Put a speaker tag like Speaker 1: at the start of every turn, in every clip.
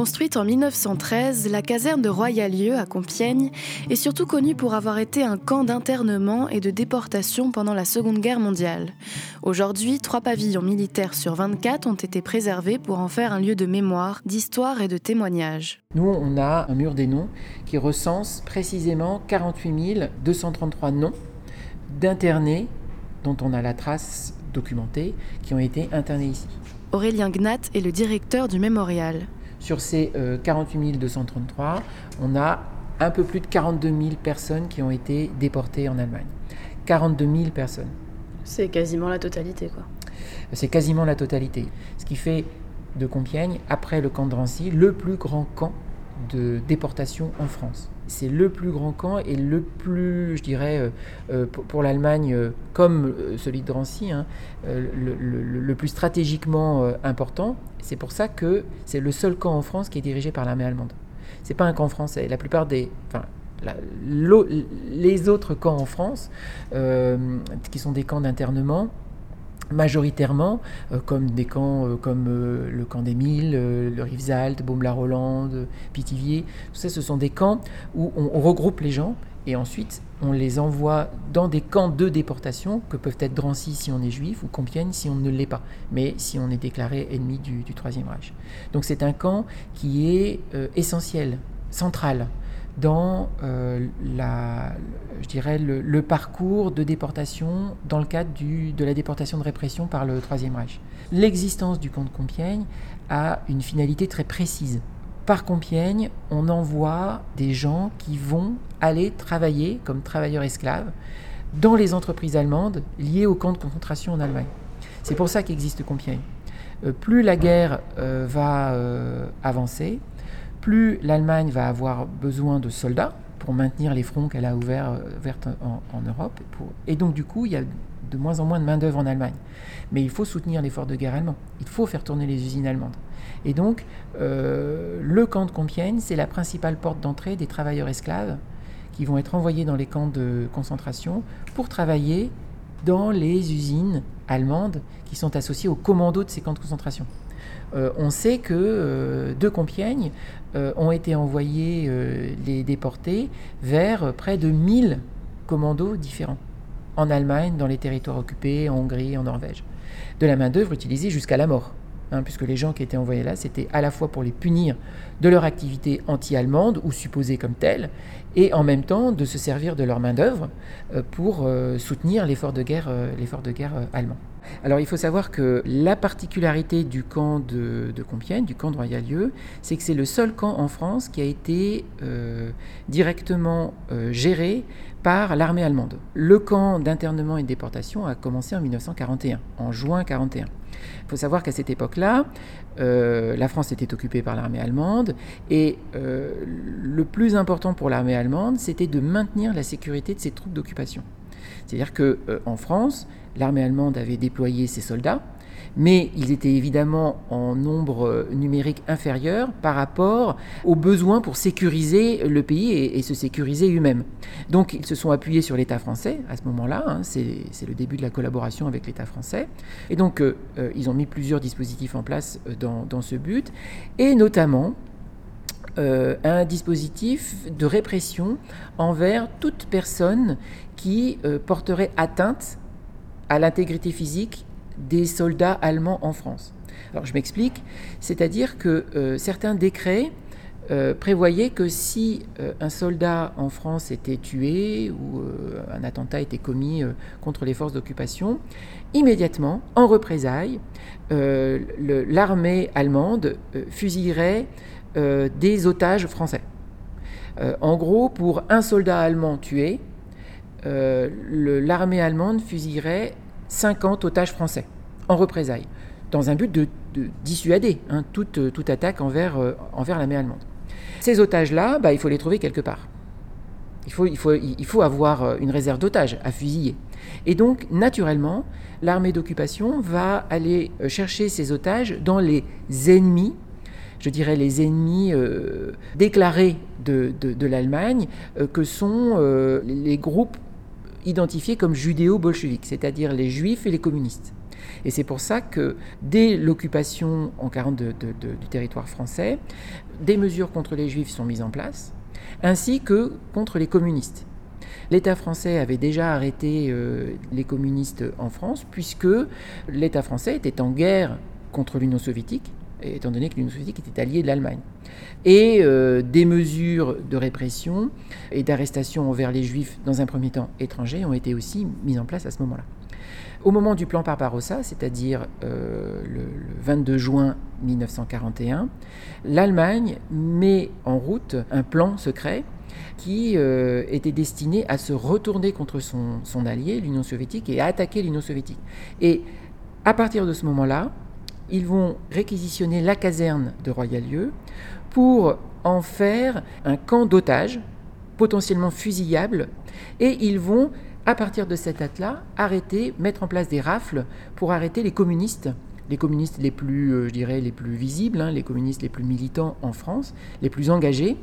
Speaker 1: Construite en 1913, la caserne de Royalieu à Compiègne est surtout connue pour avoir été un camp d'internement et de déportation pendant la Seconde Guerre mondiale. Aujourd'hui, trois pavillons militaires sur 24 ont été préservés pour en faire un lieu de mémoire, d'histoire et de témoignage.
Speaker 2: Nous, on a un mur des noms qui recense précisément 48 233 noms d'internés dont on a la trace documentée qui ont été internés ici.
Speaker 1: Aurélien Gnat est le directeur du mémorial.
Speaker 2: Sur ces 48 233, on a un peu plus de 42 000 personnes qui ont été déportées en Allemagne. 42 000 personnes.
Speaker 3: C'est quasiment la totalité, quoi.
Speaker 2: C'est quasiment la totalité. Ce qui fait de Compiègne, après le camp de Drancy, le plus grand camp de déportation en France. C'est le plus grand camp et le plus, je dirais, euh, euh, pour l'Allemagne, euh, comme celui de Drancy, hein, le, plus stratégiquement important. C'est pour ça que c'est le seul camp en France qui est dirigé par l'armée allemande. C'est pas un camp français. La plupart des, enfin, les autres camps en France, qui sont des camps d'internement, majoritairement, euh, comme des camps euh, comme euh, le camp des Milles, le Rivesaltes, Baume-la-Rolande, Pithiviers. Tout ça, ce sont des camps où on, regroupe les gens et ensuite on les envoie dans des camps de déportation que peuvent être Drancy si on est juif ou Compiègne si on ne l'est pas, mais si on est déclaré ennemi du, Troisième Reich. Donc c'est un camp qui est essentiel, central dans euh, la, je dirais le, parcours de déportation dans le cadre du, de la déportation de répression par le Troisième Reich. L'existence du camp de Compiègne a une finalité très précise. Par Compiègne, on envoie des gens qui vont aller travailler comme travailleurs esclaves dans les entreprises allemandes liées au camp de concentration en Allemagne. C'est pour ça qu'existe Compiègne. Euh, plus la guerre euh, va avancer, plus l'Allemagne va avoir besoin de soldats pour maintenir les fronts qu'elle a ouverts, euh, en, Europe. et donc, du coup, il y a de moins en moins de main-d'œuvre en Allemagne. Mais il faut soutenir l'effort de guerre allemand. Il faut faire tourner les usines allemandes. Et donc, euh, le camp de Compiègne, c'est la principale porte d'entrée des travailleurs esclaves qui vont être envoyés dans les camps de concentration pour travailler dans les usines allemandes qui sont associées aux commandos de ces camps de concentration. Euh, on sait que euh, de Compiègne euh, ont été envoyés les déportés vers près de 1000 commandos différents en Allemagne, dans les territoires occupés, en Hongrie, en Norvège. De la main-d'œuvre utilisée jusqu'à la mort. Hein, puisque les gens qui étaient envoyés là, c'était à la fois pour les punir de leur activité anti-allemande ou supposée comme telle, et en même temps de se servir de leur main-d'œuvre pour soutenir l'effort de guerre allemand. Alors il faut savoir que la particularité du camp de, Compiègne, du camp de Royalieu, c'est que c'est le seul camp en France qui a été euh, directement euh, géré par l'armée allemande. Le camp d'internement et de déportation a commencé en 1941, en juin 1941. Il faut savoir qu'à cette époque-là, euh, la France était occupée par l'armée allemande et le plus important pour l'armée allemande, c'était de maintenir la sécurité de ses troupes d'occupation. C'est-à-dire qu'en France, l'armée allemande avait déployé ses soldats, mais ils étaient évidemment en nombre numérique inférieur par rapport aux besoins pour sécuriser le pays et, se sécuriser eux-mêmes. Donc ils se sont appuyés sur l'État français à ce moment-là, hein, c'est le début de la collaboration avec l'État français, et donc euh, euh, ils ont mis plusieurs dispositifs en place euh, dans, ce but, et notamment un dispositif de répression envers toute personne qui porterait atteinte à l'intégrité physique des soldats allemands en France. Alors je m'explique, c'est-à-dire que euh, certains décrets euh, prévoyaient que si euh, un soldat en France était tué ou un attentat était commis contre les forces d'occupation, immédiatement, en représailles, l'armée allemande fusillerait des otages français. en gros, pour un soldat allemand tué, l'armée allemande fusillerait 50 otages français en représailles, dans un but de, dissuader hein, toute, attaque envers, euh, l'armée allemande. Ces otages-là, bah, il faut les trouver quelque part. Il faut, il faut, avoir euh, une réserve d'otages à fusiller. Et donc, naturellement, l'armée d'occupation va aller euh, chercher ces otages dans les ennemis, je dirais les ennemis déclarés de, l'Allemagne, que sont les groupes identifiés comme judéo-bolcheviques, c'est-à-dire les juifs et les communistes. Et c'est pour ça que dès l'occupation en 40 du territoire français, des mesures contre les juifs sont mises en place, ainsi que contre les communistes. L'État français avait déjà arrêté euh, les communistes en France, puisque l'État français était en guerre contre l'Union soviétique, étant donné que l'Union soviétique était alliée de l'Allemagne. Et euh, des mesures de répression et d'arrestation envers les juifs, dans un premier temps étrangers, ont été aussi mises en place à ce moment-là. Au moment du plan Barbarossa, c'est-à-dire euh, le, 22 juin 1941, l'Allemagne met en route un plan secret qui euh, était destiné à se retourner contre son, son allié, l'Union soviétique, et à attaquer l'Union soviétique. Et à partir de ce moment-là, ils vont réquisitionner la caserne de Royal-Lieu pour en faire un camp d'otages potentiellement fusillable et ils vont à partir de cette date-là arrêter, mettre en place des rafles pour arrêter les communistes les communistes les plus, euh, je dirais, les plus visibles, hein, les communistes les plus militants en France, les plus engagés,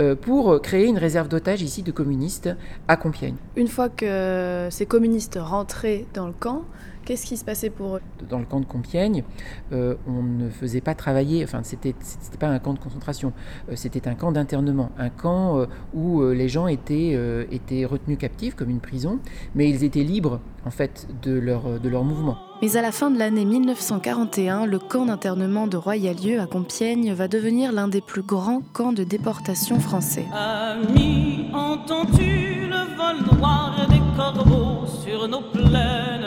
Speaker 2: euh, pour créer une réserve d'otages ici de communistes à Compiègne.
Speaker 3: Une fois que ces communistes rentraient dans le camp, Qu'est-ce qui se passait pour eux?
Speaker 2: Dans le camp de Compiègne, euh, on ne faisait pas travailler, enfin, c'était pas un camp de concentration, euh, c'était un camp d'internement, un camp euh, où les gens étaient, étaient retenus captifs comme une prison, mais ils étaient libres, en fait, de leur, de leur mouvement.
Speaker 1: Mais à la fin de l'année 1941, le camp d'internement de Royalieu à Compiègne va devenir l'un des plus grands camps de déportation français.
Speaker 4: Ami, entends-tu le vol noir des corbeaux sur nos plaines?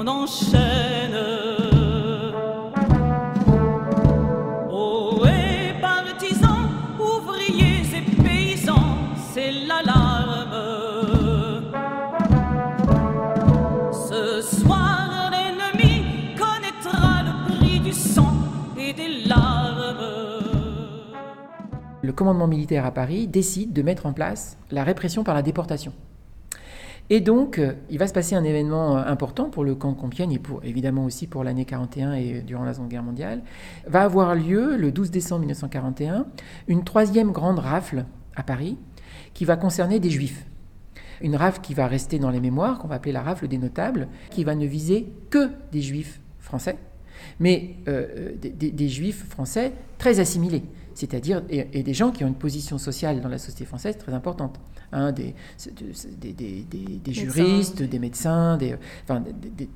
Speaker 4: On enchaîne. Oh, et partisans, ouvriers et paysans, c'est l'alarme. Ce soir, l'ennemi connaîtra le prix du sang et des larmes.
Speaker 2: Le commandement militaire à Paris décide de mettre en place la répression par la déportation. Et donc, euh, il va se passer un événement euh, important pour le camp Compiègne et évidemment aussi pour l'année 41 et durant la Seconde Guerre mondiale. Va avoir lieu le 12 décembre 1941 une troisième grande rafle à Paris qui va concerner des juifs. Une rafle qui va rester dans les mémoires, qu'on va appeler la rafle des notables, qui va ne viser que des juifs français, mais euh, des, juifs français très assimilés, c'est-à-dire et, des gens qui ont une position sociale dans la société française très importante. Hein, des, des, juristes, des médecins, des, enfin,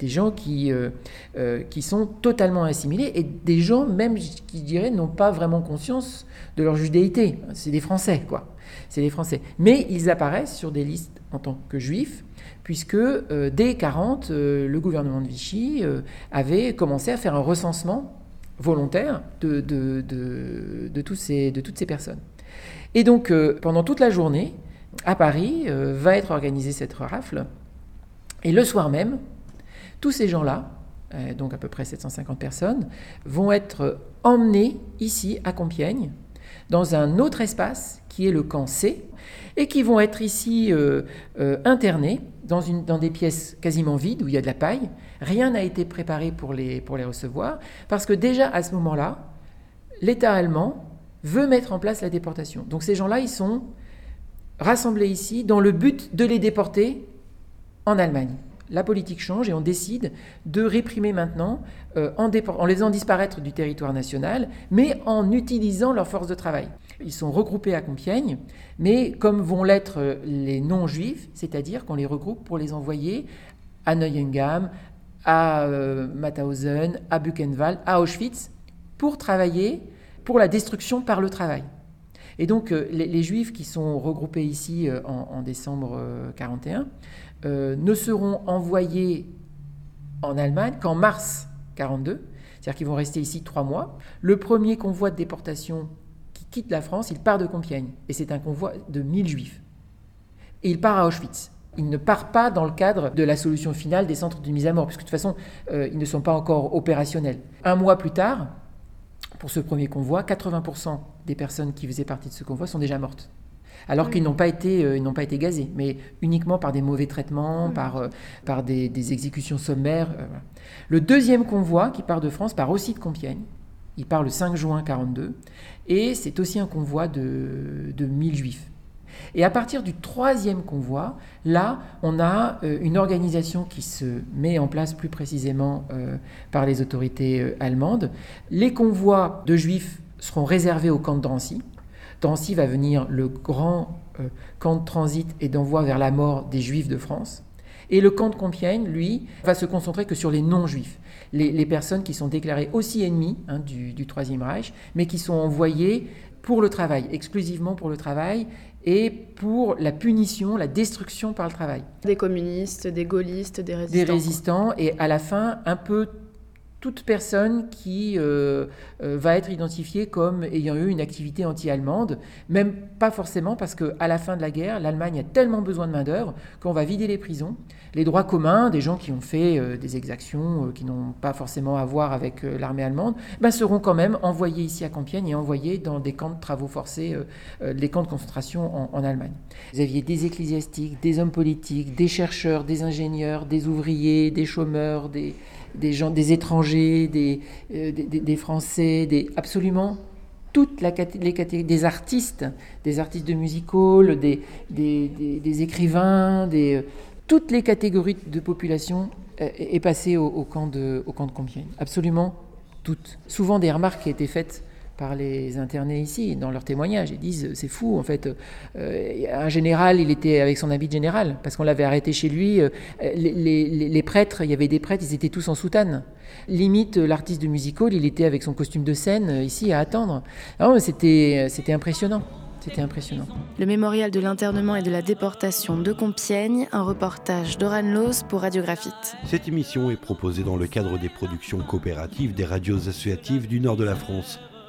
Speaker 2: gens qui, euh, euh, qui sont totalement assimilés et des gens même qui diraient n'ont pas vraiment conscience de leur judéité. C'est des Français, quoi. C'est des Français. Mais ils apparaissent sur des listes en tant que juifs puisque euh, dès 40, le gouvernement de Vichy avait commencé à faire un recensement volontaire de, tous de toutes ces personnes. Et donc, pendant toute la journée, à Paris, euh, va être organisée cette rafle. Et le soir même, tous ces gens-là, euh, donc à peu près 750 personnes, vont être emmenés ici à Compiègne, dans un autre espace qui est le camp C, et qui vont être ici euh, internés dans, une, dans des pièces quasiment vides où il y a de la paille. Rien n'a été préparé pour les, pour les recevoir, parce que déjà à ce moment-là, l'État allemand veut mettre en place la déportation. Donc ces gens-là, ils sont rassemblés ici dans le but de les déporter en Allemagne. La politique change et on décide de réprimer maintenant euh, en, les faisant disparaître du territoire national, mais en utilisant leurs forces de travail. Ils sont regroupés à Compiègne, mais comme vont l'être euh, les non-juifs, c'est-à-dire qu'on les regroupe pour les envoyer à Neuengamme, à euh, Mauthausen, à Buchenwald, à Auschwitz, pour travailler pour la destruction par le travail. Et donc, euh, les, Juifs qui sont regroupés ici euh, en, décembre 41 euh, ne seront envoyés en Allemagne qu'en mars 42, c'est-à-dire qu'ils vont rester ici trois mois. Le premier convoi de déportation qui quitte la France, il part de Compiègne, et c'est un convoi de 1000 Juifs. Et il part à Auschwitz. Il ne part pas dans le cadre de la solution finale des centres de mise à mort, puisque de toute façon, ils ne sont pas encore opérationnels. Un mois plus tard, pour ce premier convoi, 80% des personnes qui faisaient partie de ce convoi sont déjà mortes. Alors qu'ils n'ont pas, été, euh, n'ont pas été gazés, mais uniquement par des mauvais traitements, par, euh, par des, exécutions sommaires. Euh, le deuxième convoi qui part de France part aussi de Compiègne. Il part le 5 juin 42 et c'est aussi un convoi de, de 1000 juifs. Et à partir du troisième convoi, là, on a euh, une organisation qui se met en place plus précisément euh, par les autorités euh, allemandes. Les convois de juifs seront réservés au camp de Drancy. Drancy va venir le grand camp de transit et d'envoi vers la mort des juifs de France. Et le camp de Compiègne, lui, va se concentrer que sur les non-juifs, les, personnes qui sont déclarées aussi ennemies hein, du, du Troisième Reich, mais qui sont envoyées pour le travail, exclusivement pour le travail, et pour la punition, la destruction par le travail.
Speaker 3: Des communistes, des gaullistes, des résistants.
Speaker 2: Des résistants, et à la fin, un peu toute personne qui euh, euh, va être identifiée comme ayant eu une activité anti-allemande, même pas forcément parce qu'à la fin de la guerre, l'Allemagne a tellement besoin de main-d'œuvre qu'on va vider les prisons. Les droits communs, des gens qui ont fait euh, des exactions qui n'ont pas forcément à voir avec l'armée allemande, ben, seront quand même envoyés ici à Compiègne et envoyés dans des camps de travaux forcés, des camps de concentration en, en Allemagne. Vous aviez des ecclésiastiques, des hommes politiques, des chercheurs, des ingénieurs, des ouvriers, des chômeurs, des des gens, des étrangers, des, euh, des, Français, des, absolument toutes les catégories, des artistes, des artistes de music hall, des, des, écrivains, des, euh, toutes les catégories de population euh, est passée au, camp de, au camp de Compiègne. Absolument toutes. Souvent des remarques qui étaient faites par les internés ici, dans leurs témoignages. Ils disent c'est fou, en fait. Euh, un général, il était avec son habit de général, parce qu'on l'avait arrêté chez lui. Euh, les, prêtres, il y avait des prêtres, ils étaient tous en soutane. Limite, l'artiste de musical, il était avec son costume de scène euh, ici à attendre. C'était impressionnant. C'était impressionnant.
Speaker 1: Le mémorial de l'internement et de la déportation de Compiègne, un reportage d'Oran Loos pour Radiographite.
Speaker 5: Cette émission est proposée dans le cadre des productions coopératives des radios associatives du nord de la France